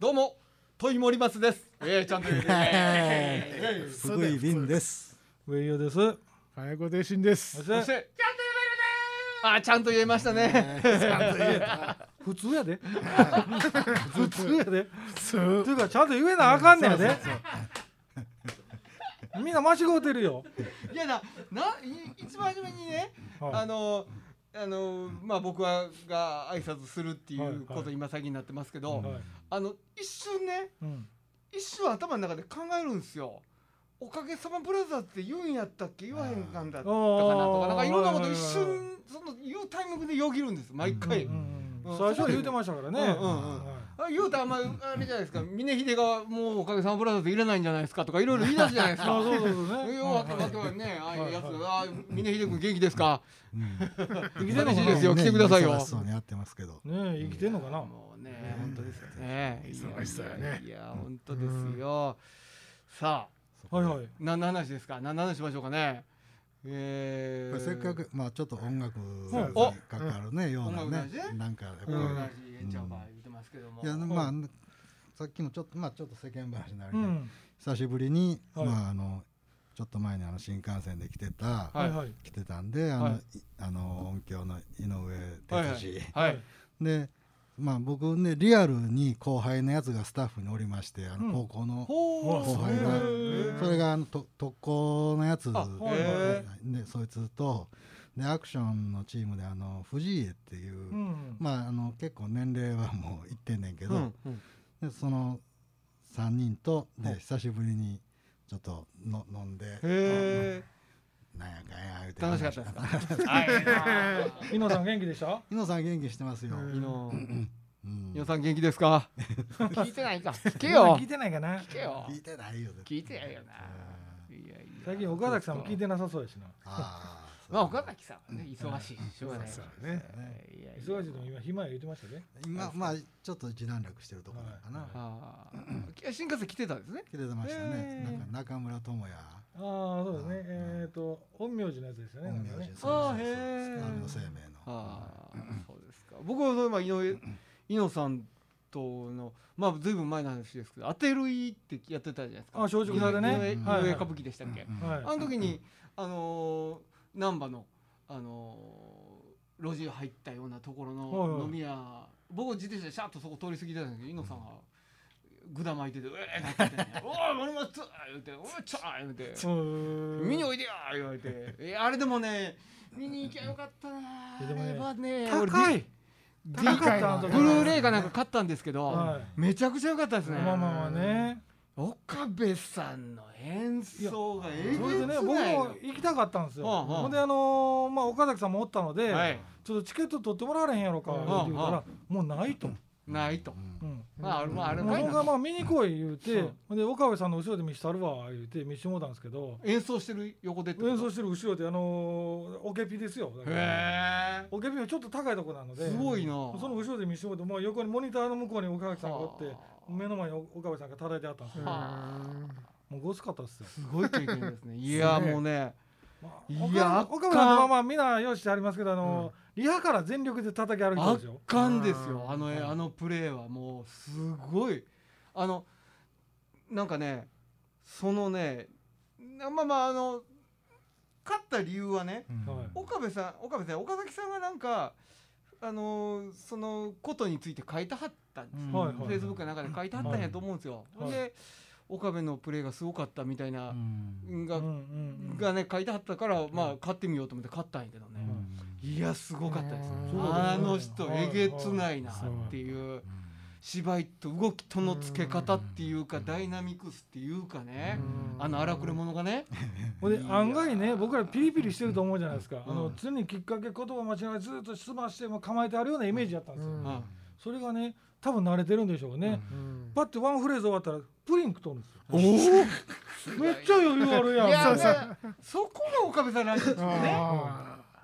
どうもトイモリマスですえー、ちゃんと言うてね 福井便です。上与です。早子弟子です。そしてそしてちゃんと言えるねあちゃんと言えましたね普通やで。普通やで。そうというかちゃんと言えなあかんねやで。みんな間違うてるよ。いやなない一番初めにねはいあのあのまあ僕はが挨拶するっていうこと今最近になってますけど、はい。あの一瞬ねうん。一瞬頭の中で考えるんですよ。おかげさまブラザーって言うんやったっけ？言わへんかんだったかなとかなんかいろんなこと一瞬その言うタイミングでよぎるんです毎回。最初は言うてましたからね。うんうんうん言うたらあんまあれじゃないですか峰秀がもうおかげさまブラザーズ入れないんじゃないですかとかいろいろ言い出すじゃないですあか。そうそうそうね。いやわけわけはねああいうやつはいあ峰秀君元気ですか？生きてんのか嬉しいですな。よ来てくださいよそうにやってますけど。ねえ生きてんのかな。もうね本当ですよね。忙しそうやねいや本当ですよ。さあはいはい。何の話ですか？何の話しましょうかね？えー、せっかくまあちょっと音楽にお関わるねようなねなんかやっぱりますけども。いやまあさっきもちょっとまあちょっと世間話になるけどうん。久しぶりにはいまああのちょっと前にあの新幹線で来てたはいはい。来てたんであはいあの音響の井上哲司はい。でまあ僕ねリアルに後輩のやつがスタッフにおりましてあうんの高校のほ後輩がへーそれがあのと特攻のやつでそいつとでアクションのチームであの藤井っていう、うん。まああの結構年齢はもう いってんねんけど、うんうんでその3人とで久しぶりにちょっとの飲んでへなんやかんや言うて楽しかったですか？はい。井野さん元気でした？井野さん元気してますよ、いのうん皆さん元気ですか？聞いてないか。聞けよ聞い。てないかな。聞けよ。聞いてないよ聞いてないよな。いやいや。最近岡崎さんも聞いてなさそうやしな。ああまあ岡崎さんはね忙しいししょうがない。ね。いやいや忙しいのも今暇や言ってましたね。今まあちょっと一段落してるところかな、ああ。新幹線来てたんですね。来てましたね、なんか中村智也。ああそうですね。えっと陰陽師のやつですよね。陰陽なんかね。師そうあーそうそうへー。南の生命の。ああ。そうですか。僕は今井上井野さんとのまあずいぶん前の話ですけど、当てるいってやってたじゃないですか。あ松竹座でね。井上歌舞伎でしたっけ。あの時にあのー難波のあのー路地入ったようなところはいはいの飲み屋、僕自転車でシャッとそこ通り過ぎてたんですけど、井野さんが。ぐだ巻いてて「うえー! 」って言って、ね「おい森松!」言って「おいちょー!」言って「見においでや!」言われていやあれでもね見に行きゃよかったなやでもねはね高い。ブルーレイかなんか買ったんですけど、はめちゃくちゃ良かったですね、まあまあまあね。岡部さんの演奏がえそれでね。僕も行きたかったんですよ。ほんであのーまあ岡崎さんもおったので、はい。ちょっとチケット取ってもらわれへんやろかってはあ言うから、もうないと。ないと、うん。まあまああるもがまあ見に来い言うてうん、で岡部さんの後ろで見してあるわ言うて見してもらったんですけど、演奏してる横で演奏してる後ろであのーオケピですよ。へえ。オケピはちょっと高いとこなので、すごいな。その後ろで見してもらって、もう横にモニターの向こうに岡崎さんがおっては、あ目の前に岡部さんが叩いてあったんですよ。はもうごつかったっすよ。すごい経験ですね。いやもうね。まあい岡や岡部さんとまあまあみんなよしありますけど、あのリハから全力で叩き歩いてるんです圧よ。巻ですよ。あの絵あのプレーはもうすごい。あのなんかねそのねなまあまああの勝った理由はね岡部さん岡部さん岡崎さんがなんかあのーそのことについて書いてはったんですフェイスブックの中で書いてはったんやと思うんですよ、はい。で岡部のプレーがすごかったみたいな、うん。が,、がね書いてはったからまあ買ってみようと思って買ったんやけどね、いやすごかったですうんあの人はいえげつないなっていう芝居と動きとのつけ方っていうかダイナミクスっていうかね。あの荒くれ者がね。ほんで案外ね僕らピリピリしてると思うじゃないですか、うん。あの常にきっかけ言葉間違いずっと質問しても構えてあるようなイメージやったんですよ、うん。あそれがね多分慣れてるんでしょうね、うん。パッてワンフレーズ終わったらプリン食とるんですよ。おおめっちゃ余裕あるやん。いやそこが岡部さんらしいですよね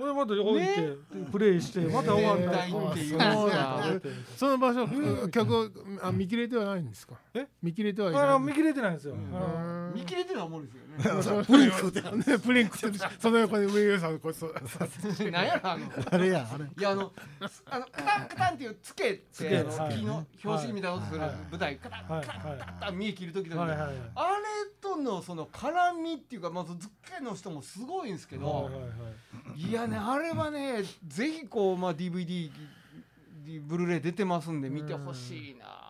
あこれまた置いて、プレイしてまた終わる年代っていうその場所曲をあ見切れてはないんですか？え？見切れてはいない見切れてないんですよ、見切れてるのはもんですよプリン食ってねプリン食ってその横に上上さんこうそう。何やろあの。あれやあれ。いやあのあのカタンカタンっていうつけってつけあの表紙みたいなことするはい舞台カタンカはいタンはいカタン見え切る時々はいはいはいあれとのその絡みっていうかまず付けの人もすごいんですけどいやねあれはねぜひこうまあ DVD ブルーレイ出てますんで見てほしいな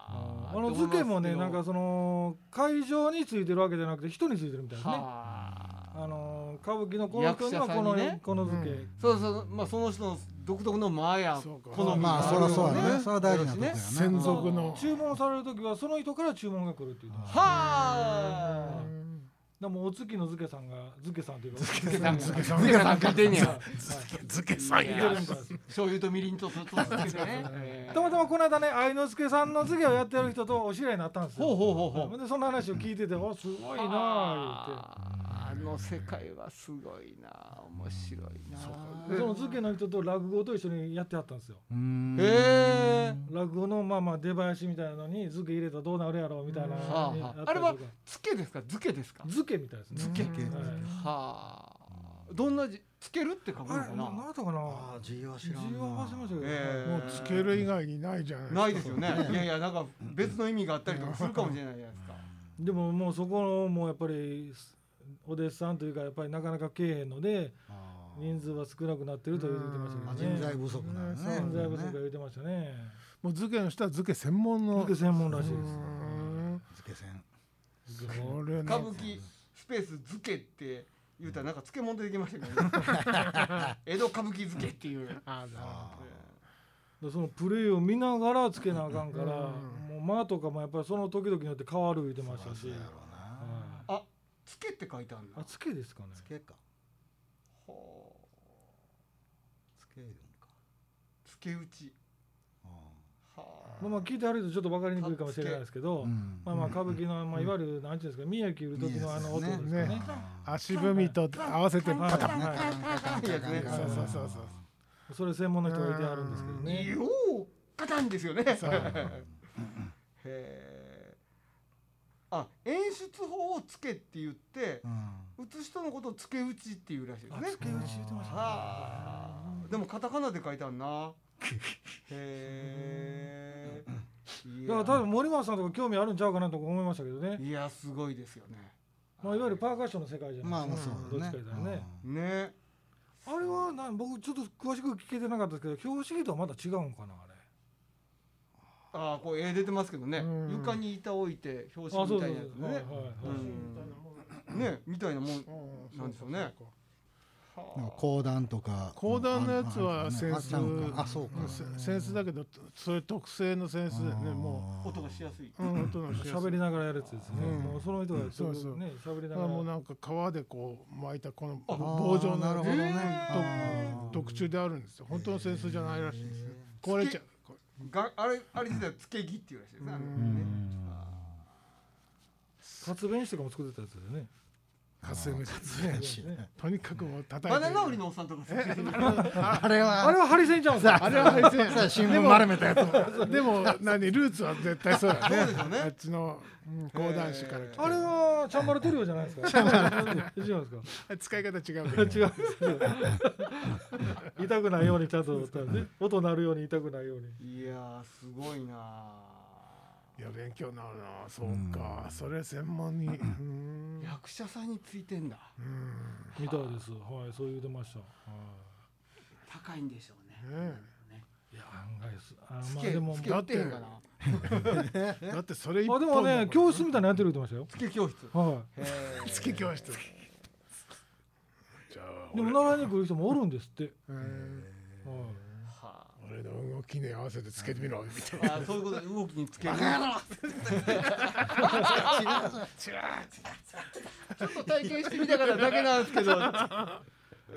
あの図形もねなんかその会場についてるわけじゃなくて人についてるみたいですね。はあ。の歌舞伎のこの人にはこのねこの図形、うん。そうそうまあその人の独特の間やそうか。好みまあそりゃそうやね。それは大事なとこやな。専属の。注文される時はその人から注文が来るっていう。はあらもうお月の漬さんが漬さんというか漬けさんが。漬けさん漬けさん漬けさんや醤油とみりんとそとつけてね。え ーたまたまこの間ね愛之助さんの漬けをやってる人とお知り合いになったんですよ。ほうほうほうほう。でその話を聞いてて「おすごいなああの世界はすごいな面白いな。その漬けの人と落語と一緒にやってはったんですよ。へえ落語のまあまあ出囃子みたいなのに漬け入れたらどうなるやろうみたいなはあれはつけですか？漬けですか？漬けみたいですね。漬けはあ。どんな字つけるって書くのかあれななんなだったかな？あー字は知字らんな。は忘れましたけど、ええもうつける以外にないじゃないないですよね。いやいやなんか別の意味があったりとかするかもしれないじゃないですか。でももうそこのもうやっぱりお弟子さんというかやっぱりなかなかけえへんので人数は少なくなってると言ってましたあけどね。人材不足なのね。人材不足が言ってましたね。もう漬けの人は漬け専門の漬け。専門らしいです。うん。漬け線これ歌舞伎スペース漬けって言うたらなんか漬物出てきましたけどね。江戸歌舞伎漬けっていう。あだあでそのプレーを見ながらつけなあかんから、うん。もう間とかもやっぱりその時々によって変わる言ってましたしそうやろうなはいあつけって書いてあるんだあつけですかね。つけか。ほつけるんか。うつけ打ち。あはまあまあ聞いてあるとちょっと分かりにくいかもしれないですけど、まあまあ歌舞伎の、まあ、いわゆるなんていうんですか宮城売る時のあの音ですかね。ね。足踏みと合わせてはいパタン。はい。いい。やつねそうそうそうそうそれ専門の人がいてあるんですけどね。ようカタンですよね。へえあ演出法をつけって言ってうん。打つ人のことをつけ打ちっていうらしいですね。あつけ打ち言ってましたね。はあでもカタカナで書いてあるな。へえいだから多分森松さんとか興味あるんちゃうかなとか思いましたけどね、いやすごいですよね。まあ、い。わゆるパーカッションの世界じゃないですか、まあまあそうだね。どっちか言ったらね、ね。あれはな僕ちょっと詳しく聞けてなかったですけど表紙とはまた違うんかなあれああこう絵出てますけどね。うん。床に板置いて表紙みたいなやつね。ねみたいなもんうんなんでしょうね。講談とか。講談のやつはあセンス。あそうか。セセンスだけどそれ特製のセンスでね。も音がしやすい、う、うん、音のしやすい。喋りながらやるやつですね、うん。もうその人がそうそう。ね喋りなだからもうなんか皮でこう巻いたこのあ棒状のなるほどね。特注であるんですよ。本当のセンスじゃないらしいですね壊れちゃう。こがあれあれ自体はつけ木っていうらしいですね。活弁士とかも作ってたやつでね。れ活性メスね。ね。とにかくもう叩いて。バナナ売りのおっさんとかあれは？あれはハリセンちゃうんですか？あれは配線新聞丸めたやつでも何？ルーツは絶対そうだうですよね。あっちのうん講談師から来て。あれはチャンバラトリオじゃないですか？違うんですか？使い方違う違うんです 痛くないようにちゃんと、ね、音鳴るように痛くないように。いやーすごいないや勉強になるな。そうか。それ専門に。うん。役者さんについてんだ。うん。みたいです。はいそう言ってました、は高いんでしょうね。ねい、いや案外す。あつけまあでもつけ売ってへんかな。え だってそれ一あでも本ね教室みたいなのやってるってましつけ教室。たよはへー。月教室。じゃあいでも習いに来る人もおるんですって、うんはいは俺の動きに合わせてつけてみろみたいああそういうことで動きにつける。ちょっと体験してみたからだけなんですけど。だか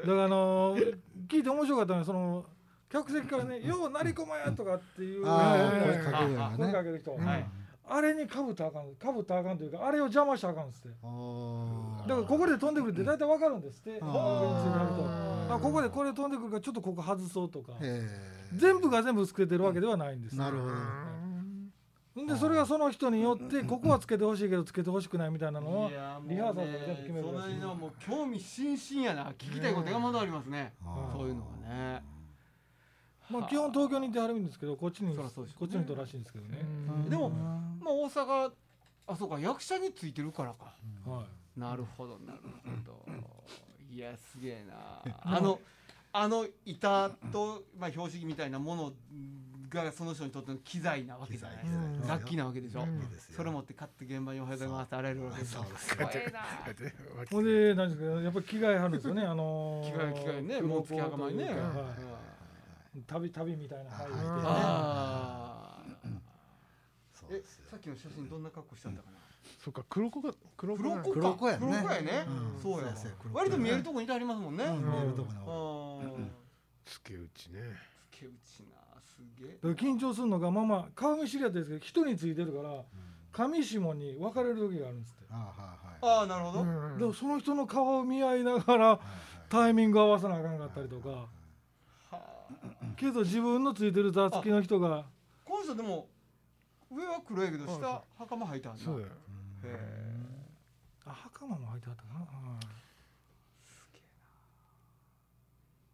らあのー聞いて面白かったのはその客席からね「ようなりこまや」とかっていう声かけるよ声かねける人、はい。あれにかぶったらあかんかぶったらあかんというかあれを邪魔したらあかんっつって。あだからここで飛んでくるって大体わかるんですって。あこここでこれ飛んでくるからちょっとここ外そうとか全部が全部つけてるわけではないんです。なるほど。でそれがその人によってここはつけてほしいけどつけてほしくないみたいなのはやもうリハーサルで全部決めるしい。の辺はもう興味津々やな。聞きたいこと山ほどありますね。そういうのがね。まあ基本東京にいてはるんですけどこっちにこっちにいたらしいんですけどね。うん。でもまあ大阪あそうか役者についてるからか。はい。なるほどなるほど。いやすげえな。あのあの板と、まあ、標識みたいなものがその人にとっての機材なわけじゃないですか。楽器なわけでしょ、うん。それ持って買って現場におはようございますってあられるわけでしょそうですすごいなほんで何ですかやっぱり着替えはるんですよね。あのー着替え着替えね黒もう付け袴にね、はい。旅旅みたいな入ってはいねえさっきの写真どんな格好してあったかな？そっか黒子が黒子が黒子か。黒子やね。黒子やね、うん。そうや割と見えるとこにいてありますもんね、うん見えるとこにあおる。ー。付け打ちね。付け打ちな。すげえ。だから緊張するのがまあまあ顔見知りやったんですけど人についてるから上下に分かれる時があるんですって。あはいはい。ああなるほど、うんでもその人の顔を見合いながらタイミング合わさなあかんかったりとか。はあ。けど自分のついてる座付きの人がこの人でも上は黒やけど下袴履いてあるな。そうだよへあ袴も履いてあったかな、はい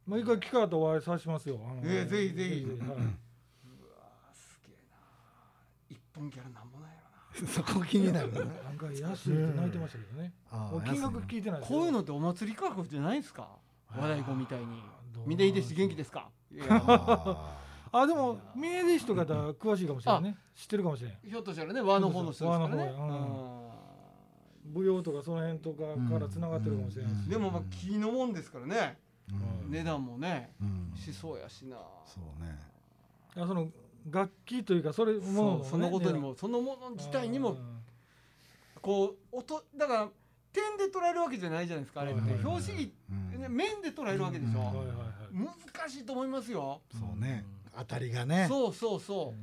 まあ一回機会あったらお会いさせますよ。ええぜひぜひ。はい。えうわすげえな。一本ギャラなんもないやろな。そこ気になるね。なんか安いって泣いてましたけどね、う金額聞いてないですよ。こういうのってお祭り価格じゃないんですか？和太鼓みたいに。どう峰秀氏元気ですか？ああでも峰岸とかだったら詳しいかもしれないね知ってるかもしれん。ひょっとしたらね和の方の人ですからね。和の方舞踊とかその辺とかからつながってるかもしれないし、うん。でもまあ木のもんですからね。ーうん。値段もね。うん。しそうやしな。そうね。あその楽器というかそれもね、そのことにもそのもの自体にもこう音だから点で捉えるわけじゃないじゃないですかあれって。はいはいはい標識うん。ね面で捉えるわけでしょ。うん。はいはいはい。難しいと思いますよ。そうね。当たりがね。そうそうそ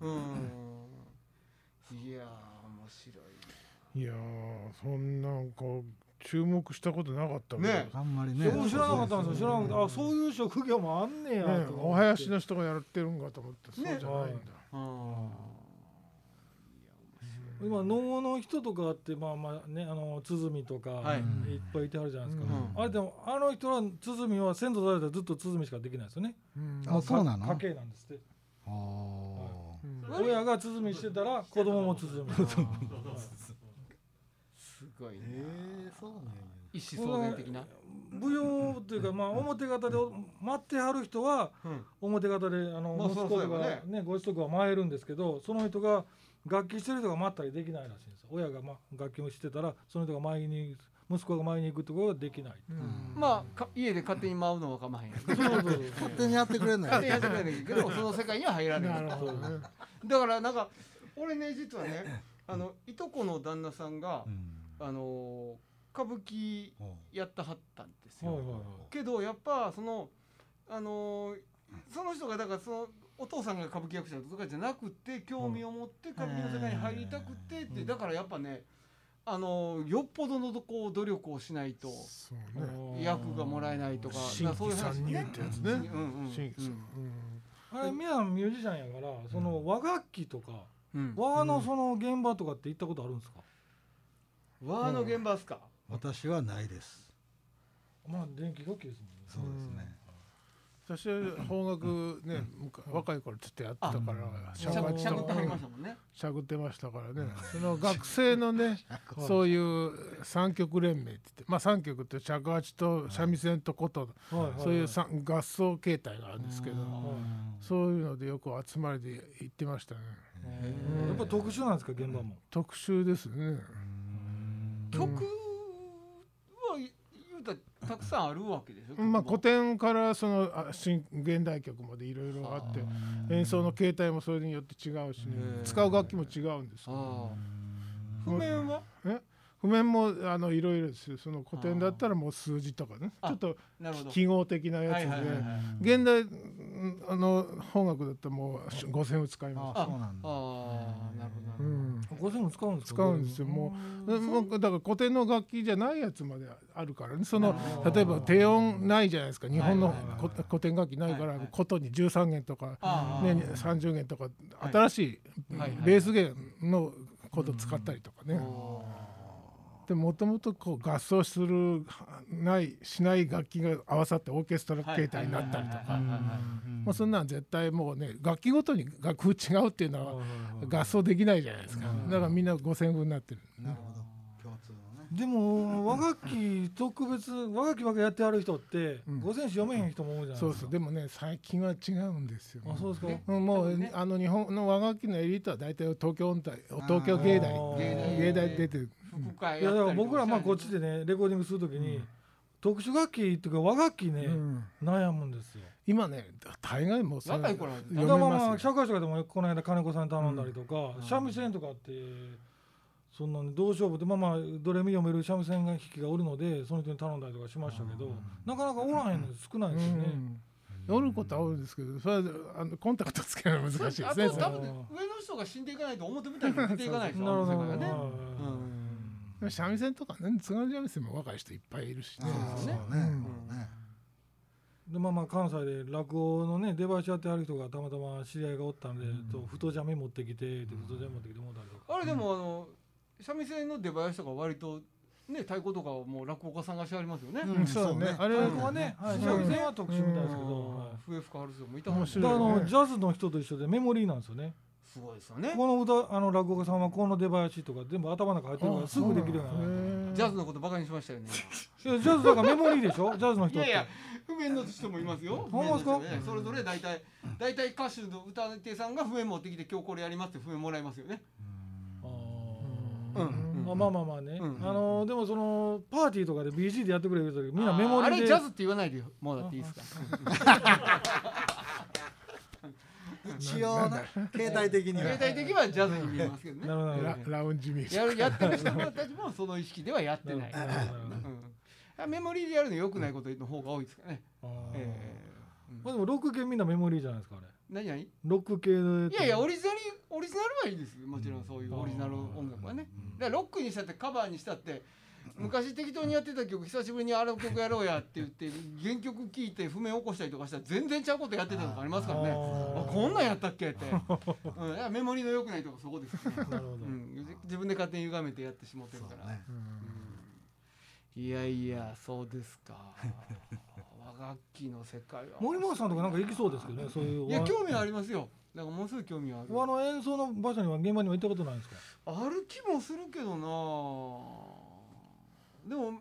う。うん。いやー面白いいやーそんなんこう注目したことなかったね。あんまりね。知らなかったんですよ。知らなかった。あそういう職業もあんねやお囃子の人がやってるんかと思ってそうねじゃないんだ。うん今能の人とかってまあまあねあの鼓とか、はい。い、っぱいいてはるじゃないですか、うん。あれでもあの人は鼓は先祖代々ずっと鼓しかできないですよね。うん。あそうなの？家系なんですって。親が鼓してたら子供も鼓 すごいねええそうなんや。一子相伝的な？舞踊というかまあ表方で待ってはる人はうん。表方であのまあ息子とかね。ねご子息は舞えるんですけどその人が楽器してる人が待ったりできないらしいんですよ。親がま楽器をしてたらその人が舞いに息子が舞いに行くところができないうん。まあか家で勝手に舞うのは構わへん 勝手にやってくれんの勝手にやってよくれないけど その世界には入られない。なるほどね。だからなんか俺ね実はねあのいとこの旦那さんがうんあの歌舞伎やったはったんですよ。はいはいはい。けどやっぱそのあのその人がだからそのお父さんが歌舞伎役者とかじゃなくて興味を持って歌舞伎の世界に入りたくてってだからやっぱねあのよっぽどのこう努力をしないと役がもらえないとか新規参入ってやつね。うんうん新規さん。あれ皆ミュージシャンやからその和楽器とかうん。和のその現場とかって行ったことあるんですか、和の現場っすか？私はないです。まあ電気楽器ですもんね。そうですね。私は邦楽ね若い頃ちょっとやってたからしゃしゃがしゃくってはりましたもんね。しゃぐってましたからね。その学生のね はいそういう三曲連盟って言ってまあ三曲って尺八と三味線と琴はいはいはい。そういうさ合奏形態があるんですけどはいそういうのでよく集まりで行ってましたね。うんやっぱ特殊なんですか現場も、特集ですね曲は言うたらたくさんあるわけでしょまあ古典からそのあ新現代曲までいろいろあって演奏の形態もそれによって違うしね使う楽器も違うんです譜面は？譜面もあのいろいろですよ。その古典だったらもう数字とかね。あちょっと記号的なやつで。現代うんあの本楽だったらもう五線を使います。あそうなんだ。ああなるほどなるほど。うん。五線も使うんですか使うんですよ。もうもうだから古典の楽器じゃないやつまであるからね。その例えば低音ないじゃないですか。日本の古典楽器ないから琴に13弦とか、ね、30弦とか新しいベース弦のこと使ったりとかね。おでもともとこう合奏するないしない楽器が合わさってオーケストラー形態になったりとか。もうそんなん絶対もうね楽器ごとに楽譜違うっていうのは合奏できないじゃないですか。だからみんな5000分になってる。なるほど。共通のね。でも和楽器特別和楽器ばっかりやってある人ってうん。五線紙読めへん人も多いじゃないそうですか。そうでもね最近は違うんですよ。あそうですか。ねうん。もう、ね。あの日本の和楽器のエリートは大体東京音大東京芸大。芸大出てる。副会いやだから僕らまあこっでちでねレコーディングするときに特殊楽器っていうか和楽器ねうん。悩むんですよ。今ね大概もう若い頃だからまあ。社会とかでもこの間金子さんに頼んだりとか、うん。三味線とかってそんなにどう勝負でまあまあドレミ読める三味線弾きがおるのでその人に頼んだりとかしましたけど、なかなかおらへんの少ないですよね。うん、おることは多いですけどそれはあのコンタクトつけるの難しいですね。あと多分ね上の人が死んでいかないと表舞台に出ていかないでしょ なるほど。ね三味線とかね津軽三味線も若い人いっぱいいるしね。そうね。うん。ねでまあまあ関西で落語のね出囃子やってはる人がたまたま知り合いがおったんで、と太ジャミ持ってきてで太ジャミ持ってきてもたりとか。あれでもあの三味線の出囃子とか割とね太鼓とかはもう落語家さんがしてありますよね。うんうんそうだね。あれ太鼓はね、三味線は特殊みたいですけど、笛吹かはる人もいたもんねあのねジャズの人と一緒でメモリーなんですよね。すごいですよね。この歌あの落語家さんはこの出囃子とか全部頭の中入ってるからすぐできるようになる。ジャズのことバカにしましたよね。ジャズだからメモリーでしょ？ジャズの人って。いやいや譜面の人もいますよ。ほんまですか？それぞれ大体大体歌手の歌手さんが譜面持ってきて今日これやりますって譜面もらいますよね。あうん。ーまあまあまあまあね、うん。あのでもそのパーティーとかで BG でやってくれる時みんなメモリーで。あれジャズって言わないでもうだっていいですか？一応ね携帯的には。携帯的にはジャズに見えますけどね。なるほどラウンジミュージッやるやってる人たちもその意識ではやってない、うん、メモリーでやるの良くないことの方が多いですかね、あー。えまあでもロック系みんなメモリーじゃないですかあれー、何何？いロック系でやいやオリジナルオリジナルはいいです。もちろんそういうオリジナル音楽はね。だからロックにしたってカバーにしたって昔適当にやってた曲久しぶりにあの曲やろうやって言って原曲聴いて譜面起こしたりとかしたら全然ちゃうことやってたとかありますからね。あこんなんやったっけって、うん、いやメモリーの良くないとこそこですよね、なるほど、うん、自分で勝手に歪めてやってしまってるから、ね。うん。いやいやそうですか。和楽器の世界は。森本さんとかなんか行きそうですけどねそういう。いや興味はありますよ。だからものすごい興味はある。和の演奏の場所には現場には行ったことないんですか？ある気もするけどなでも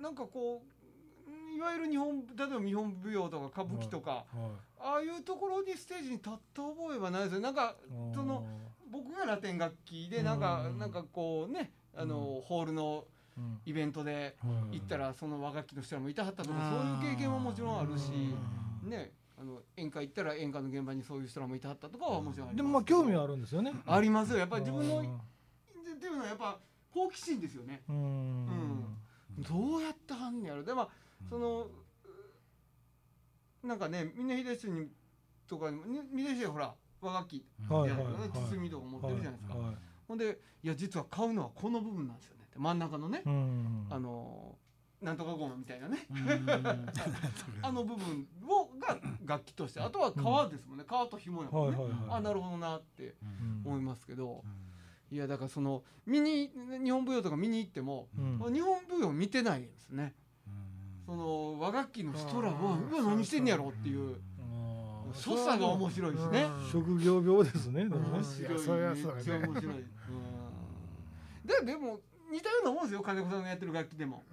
なんかこういわゆる日本例えば日本舞踊とか歌舞伎とか、ああいうところにステージに立った覚えはないですよなんかその僕がラテン楽器でなんか、うんなんかこうねあの、ホールのうん。イベントで行ったらその和楽器の人らもいたはったとかうん。そういう経験はもちろんあるしうん。ねあの演歌行ったら演歌の現場にそういう人らもいたはったとかはもちろんありでますもまあ興味はあるんですよね。ありますよ。やっぱり自分のうん。っていうのはやっぱ好奇心ですよね。うんどうやってはんねやろ。でもそのなんかね峰秀氏にとか峰秀氏はほら和楽器包みとか持ってるじゃないですか。ほんでいや実は買うのはこの部分なんですよね。って真ん中のね。うん。あのなんとかゴマみたいなね。あの部分をが楽器として。あとは革ですもんね。革と紐やもんね。あなるほどなってうん思いますけどいやだからその見に日本舞踊とか見に行ってもうん。日本舞踊見てないんですね。その和楽器の人らはうわ何してんねやろっていう。所作が面白いしね。職業病ですね。面白い。そりゃそうやね。面白い。うん。ででも似たようなもんですよ。金子さんがやってる楽器でも。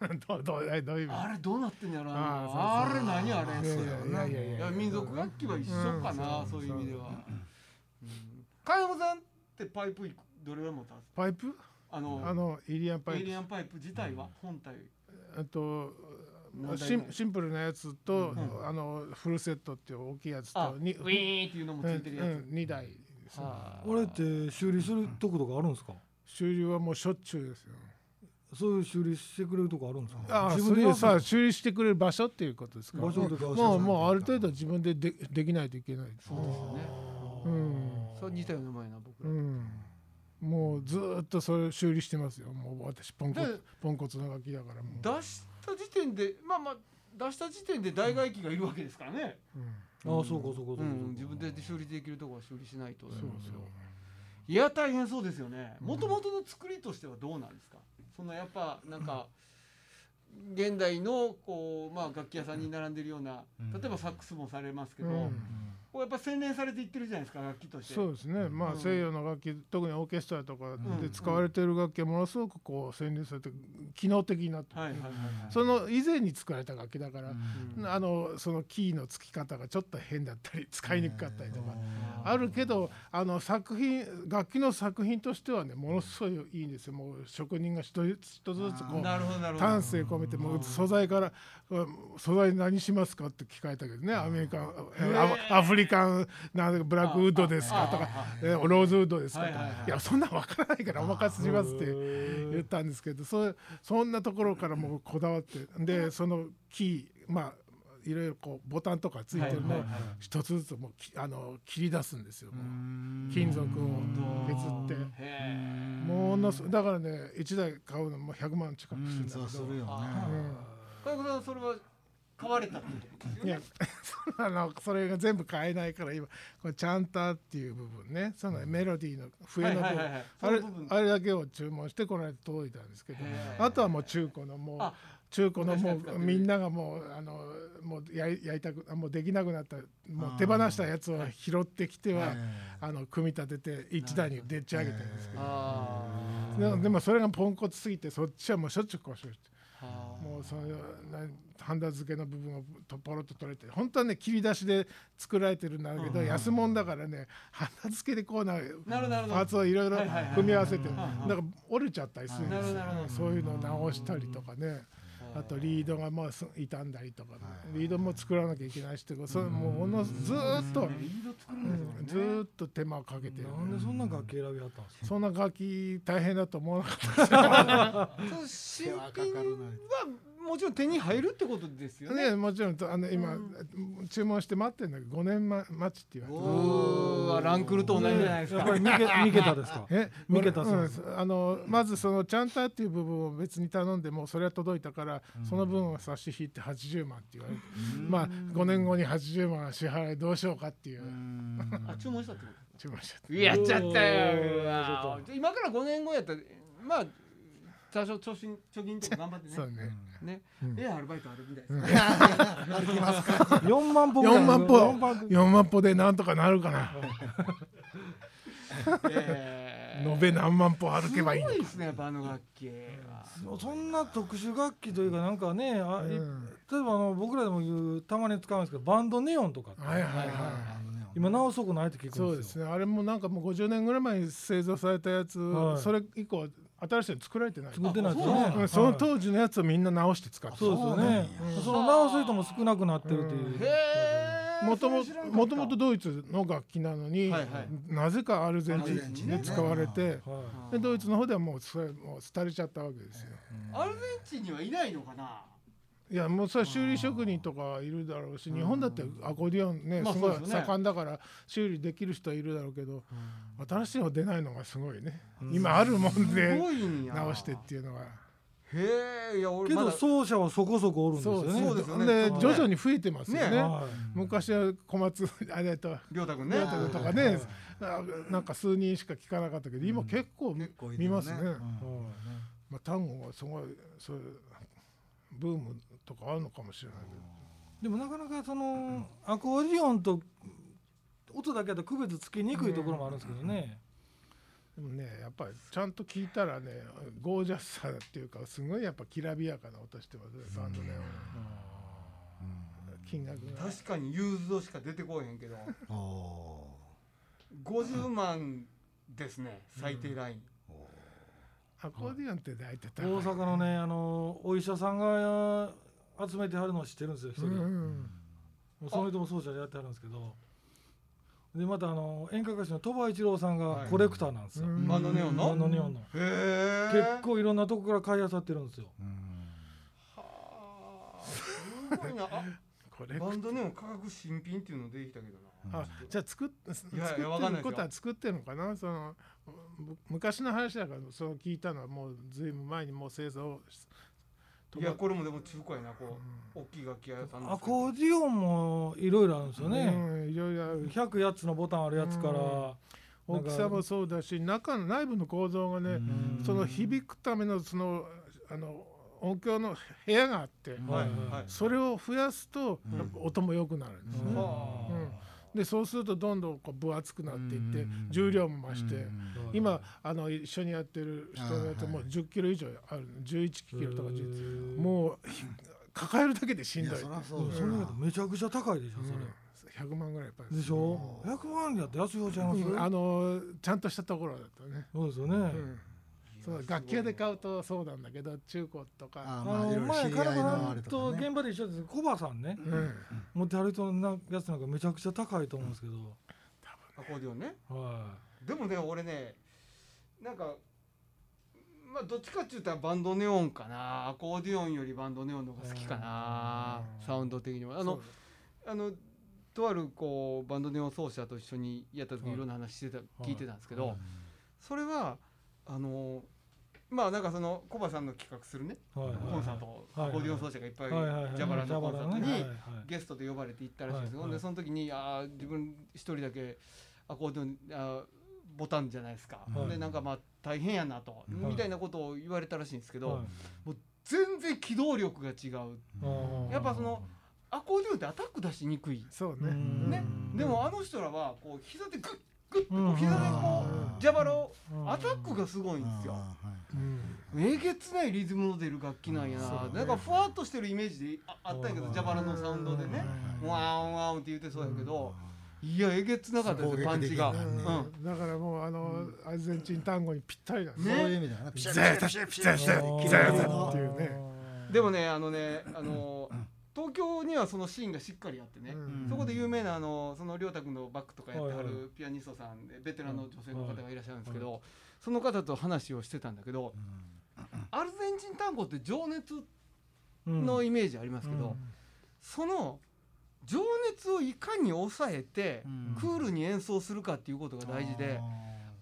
どうどうえどういうあれどうなってんやろああれ何あれ。いやいや民族楽器は一緒かな、うん。そういう意味では。うん。金子さんってパイプいくどれぐらい持ったんですか？パイプ？あのあのイリアンパエイイプリアンパイプ自体は本体。あとシンシンプルなやつと、うん。あのフルセットっていう大きいやつあとにウィーンっていうのもついてるやつ、うんうん、2台。ですあ。あれって修理するとことかあるんですか？修理はもうしょっちゅうですよ。そういう修理してくれるとこあるんですか？ああ自分でやるんです修理してくれる場所っていうことですか？場所とかもうもうある程度自分ででできないといけない。ですそうですよねうん。そう似たようなもんやな僕ら、うん。もうずーっとそれ修理してますよ。もう私ポンコでポンコツの楽器だからもう、出した時点でまあまあ出した時点で大外機がいるわけですからね、うん。ああそうかそうかそうか、うん、自分で修理できるとこは修理しないとそうそう。いや大変そうですよね。もともとの作りとしてはどうなんですか？そのやっぱなんか現代のこう、まあ、楽器屋さんに並んでるようなうん。例えばサックスもされますけど、うんこうやっぱ洗練されていってるじゃないですか楽器として。そうですね、まあうん西洋の楽器特にオーケストラとかうん。で使われている楽器はものすごくこう洗練されて機能的になってる、はいはいはいはい。その以前に作られた楽器だから、うん。あのそのキーの付き方がちょっと変だったり使いにくかったりとか、うんあるけどあの作品楽器の作品としてはねものすごいいいんですよ。もう職人が一つ一つずつこうなるほどなるほど。丹精込めてもう素材からうん素材何しますかって聞かれたけどねアメリカンアアフリカンなんブラックウッドですかとかえローズウッドですかとかいやそんなんわからないからお任せしますって言ったんですけどそそんなところからもうこだわってでそのキーまあいろいろこうボタンとかついてるのを一つずつもうあの切り出すんですよ。金属を削ってものすだからね1台買うのも100万近くするんだけど、うそれは買われたって。いやあのそれが全部買えないから今このチャンターっていう部分ね。そのメロディーの笛の部分。あれあれだけを注文してこの間届いたんですけどあとはもう中古のもうあ中古のもうみんながもうあのもうやりやりたくあもうできなくなったもう手放したやつを拾ってきてはあの組み立てて一台にでっち上げてるんですけど。あでもそれがポンコツすぎてそっちはもうしょっちゅう故障して。あもうそのなハンダ付けの部分をとポロッと取れて本当はね切り出しで作られてるんだけど、安物だからねハンダ付けでこうなパーツをいろいろ組み合わせてうんから折れちゃったりするんですよ。そういうのを直したりとかねあとリードがまあす傷んだりとか、リードも作らなきゃいけないしってそれもうほんのずーっと、リード作るんですよね。うんずーっと手間をかけてなんでそんな楽器選びあったんですか？そんな楽器大変だと思わなかったですよ。そう新品はもちろん手に入るってことですよね。ね、もちろんとあの今、注文して待ってるんだけど5年ま待ちって言われてランクルと同じじゃないですか。やっぱり三桁三桁ですか？え？三桁すうです。んあのまずそのチャンターっていう部分を別に頼んでもそれは届いたから、その分を差し引いて80万って言われて、まあ5年後に80万支払いどうしようかっていう。あ注文したってこ注文しちゃっとやっちゃったよ。今から5年後やったらまあ多少貯金貯金とか頑張ってたそうね。ね、ねうん。ええアルバイトあるみたいです歩きますか？四万歩ぐらい。4万歩。四万歩4万歩でなんとかなるかな。えー延べ何万歩歩けばいいのすごいですねやっぱあの楽器は。そんな特殊楽器というかなんかねあ、いうん。例えばあの僕らでも言うたまに使うんですけどバンドネオンとか。はいはいはい今直すとこないって聞くんですよ。そうですね。あれもなんかもう50年ぐらい前に製造されたやつ、はい。それ以降新しいの作られてない。作ってないですよね、あそのはい当時のやつをみんな直して使ってそうですよね。その直す人も少なくなってるっていう、へえもともともともとドイツの楽器なのに、はいはい。なぜかアルゼンチンで使われて、はいでドイツの方ではもうそれもう廃れちゃったわけですよ。アルゼンチンにはいないのかな？いやもうそれ修理職人とかいるだろうし日本だってアコーディオンねすごい盛んだから修理できる人はいるだろうけど新しいの出ないのがすごいね。今あるもんすで直してっていうのがへえいや俺けど奏者はそこそこおるんですよね。そうです。よね。で徐々に増えてますよね。ねはい。昔は小松あれと亮太君ね。亮太君とかね。あなんか数人しか聞かなかったけど今結構結構いる見ますね。うん。まあ単語はすごいそういうブームとかあるのかもしれないけど。でもなかなかそのアコーディオンと音だけだと区別つけにくいところもあるんですけどね、でもねやっぱりちゃんと聞いたらねゴージャスさっていうかすごいやっぱきらびやかな音してますねバンドね、金額が。確かにユーズドしか出てこえへんけど。お50万ですね最低ライン。アコー。ディオンって大体大阪のねあのお医者さんが集めてはるのを知ってるんですよ一人、うんうもん。うその人も奏者でやってはるんですけど。でまたあの演歌歌手の鳥羽一郎さんがコレクターなんですよ、うん。バンドネオンのバンドネオンの。へえ結構いろんなとこから買い漁ってるんですよ。はあすごいな。あこれ。バンドネオン価格新品っていうの出てきたけどな。あじゃあ作っ作いやいやわってるかんないですよことは作ってるのかな？そのむ昔の話だからその聞いたのはもうずいぶん前にもう製造しいやこれもでも中古やなこう大きい楽器屋さんアコーディオンもいろいろあるんですよね、うんいろいろある。100やつのボタンあるやつから、大きさもそうだし中の内部の構造がねうん。その響くためのそのあの音響の部屋があってうん。はいうんはい。それを増やすと音も良くなるんですね。でそうするとどんどんこう分厚くなっていってうん。重量も増してはい今あの一緒にやってる人がやってあーもう10キロ以上ある11キロとかへ10ー。もうひ抱えるだけでしんどいそめちゃくちゃ高いでしょそれ、うん。100万ぐらいやっぱりでしょ？100万やって安い方ちゃいます、うん。あのちゃんとしたところだったね、そうですよね、うん、その楽器屋で買うとそうなんだけど中古とか、あまあのカラカラあれと現場で一緒です。コバさんね。うん。持って歩いとなやつなんかめちゃくちゃ高いと思うんですけど、アコーディオンね。はでもね俺ねなんかまあどっちかって言ったらバンドネオンかな。アコーディオンよりバンドネオンの方が好きかな。うん。サウンド的にもああのあのとあるこうバンドネオン奏者と一緒にやった時はいいろんな話してたい。聞いてたんですけどはい。それはあのまあなんかそのコバさんの企画するね。はいはい。コンサートはいアコーディオン奏者がいっぱいはいはいはい。ジャバラのコンサートにゲストで呼ばれて行ったらしいんですよ、はいはい。ほんでその時にあー自分一人だけアコーディオンあーボタンじゃないですか、でなんかまあ大変やなと、うんみたいなことを言われたらしいんですけど、はい。全然機動力が違う。うんやっぱそのアコーディオンってアタック出しにくい。そうね。うん。ね。でもあの人らはこう膝でグッグッてこうんう膝でこうんうジャバラをうん。アタックがすごいんですよ。えげつないリズムの出る楽器なんやな、なんかふわっとしてるイメージでああったんやけどジャバラのサウンドでね。うん。ワンワンって言ってそうやけど。いやえげつなかったですよパンチが、だからもうあの、アルゼンチン単語にぴったりなんですそうねいう意味だよねピシャゼピシャピシャピシャピシャうんピシっていうねでもねあのねあの東京にはそのシーンがしっかりあってね、うん。そこで有名なあのその亮太君のバックとかやってはるピアニストさんでベテランの女性の方がいらっしゃるんですけど、その方と話をしてたんだけど、アルゼンチン単語って情熱のイメージありますけど、うん。その情熱をいかに抑えて、うん。クールに演奏するかっていうことが大事で、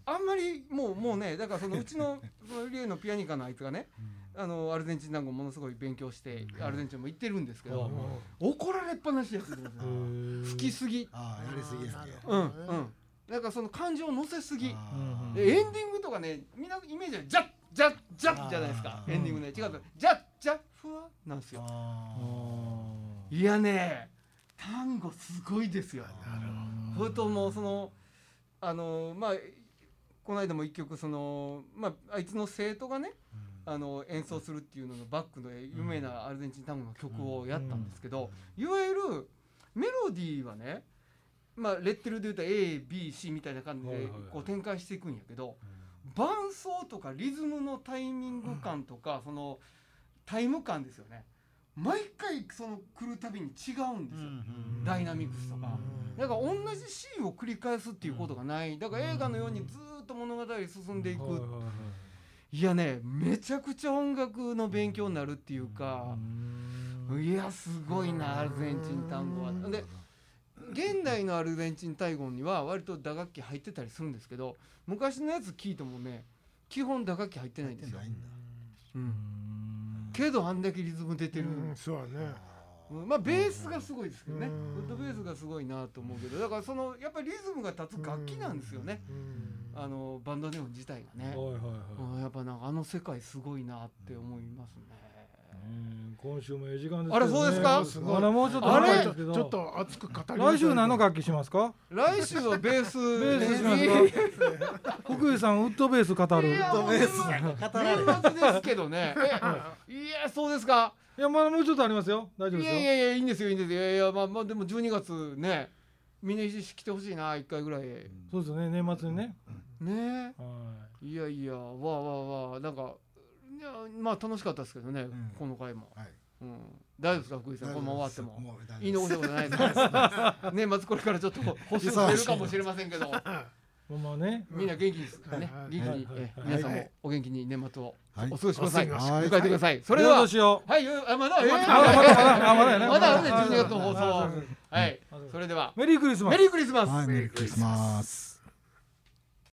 あんまりもうもうねだからそのうちのその例のピアニカのあいつがねあのアルゼンチン単語ものすごい勉強してアルゼンチンも行ってるんですけど、怒られっぱなしですよ。うん好きすぎ。ああやりすぎやけうんうん。だからその感情を乗せすぎ。エンディングとかねみんなイメージはジャッジャッジャッじゃないですか。エンディングね。違うとジャッジャッふわなんですよ。あいやね単語すごいですよ。それともうそのあのまあこの間も一曲そのまああいつの生徒がねーあの演奏するっていうののバックの有名なアルゼンチン単語の曲をやったんですけど、いわゆるメロディーはねまあレッテルで言うと ABC みたいな感じでこう展開していくんやけど伴奏とかリズムのタイミング感とかそのタイム感ですよね。毎回その来るたびに違うんですよ、ダイナミクスとか。だから同じシーンを繰り返すっていうことがない。だから映画のようにずーっと物語進んでいく、はいやねめちゃくちゃ音楽の勉強になるっていうか、いやすごいなアルゼンチン単語は。で現代のアルゼンチン単語には割と打楽器入ってたりするんですけど昔のやつ聞いてもね基本打楽器入ってないんですよ。ないんだ。うん。けどあんだけリズム出てる、うんそうだね。うん。まあベースがすごいですけどね。うん。ウッドベースがすごいなと思うけどだからそのやっぱりリズムが立つ楽器なんですよね。うんあのバンドネオン自体がね。はいはいはい。うんやっぱなんかあの世界すごいなって思いますね。うん今週もええ時間ですけどね。あれそうですか？すごい。まだもうちょっとあれ？ちょっと熱く語り来週何の楽器しますか？来週はベース。ベースしますか？福井さんウッドベース語る。いやウッドベース。語られる年末ですけどね。えいやそうですか？いやまだもうちょっとありますよ。大丈夫いですよ。やいやいやいいんですよいいんですよ。いやいやまあまあでも12月ね峰岸来てほしいな一回ぐらい。そうですね年末にねね。はい。やいやわあわあわあなんかいやまあ楽しかったですけどね、ん。この回も。はい。うん。大丈夫ですか福井さん？このまま終わっても。言い残したことないですか。ねまずこれからちょっと補修されるかもしれませんけど。まね。みんな元気ですね。はい元気にはい。えはい。皆さんもお元気に年末を。はい。お過ごしください。はい。迎えてください。それでは。はい。よあまだえーあまだまだあまだやねまだあるね12月の放送はいそれではメリークリスマスメリークリスマスはいメリークリスマス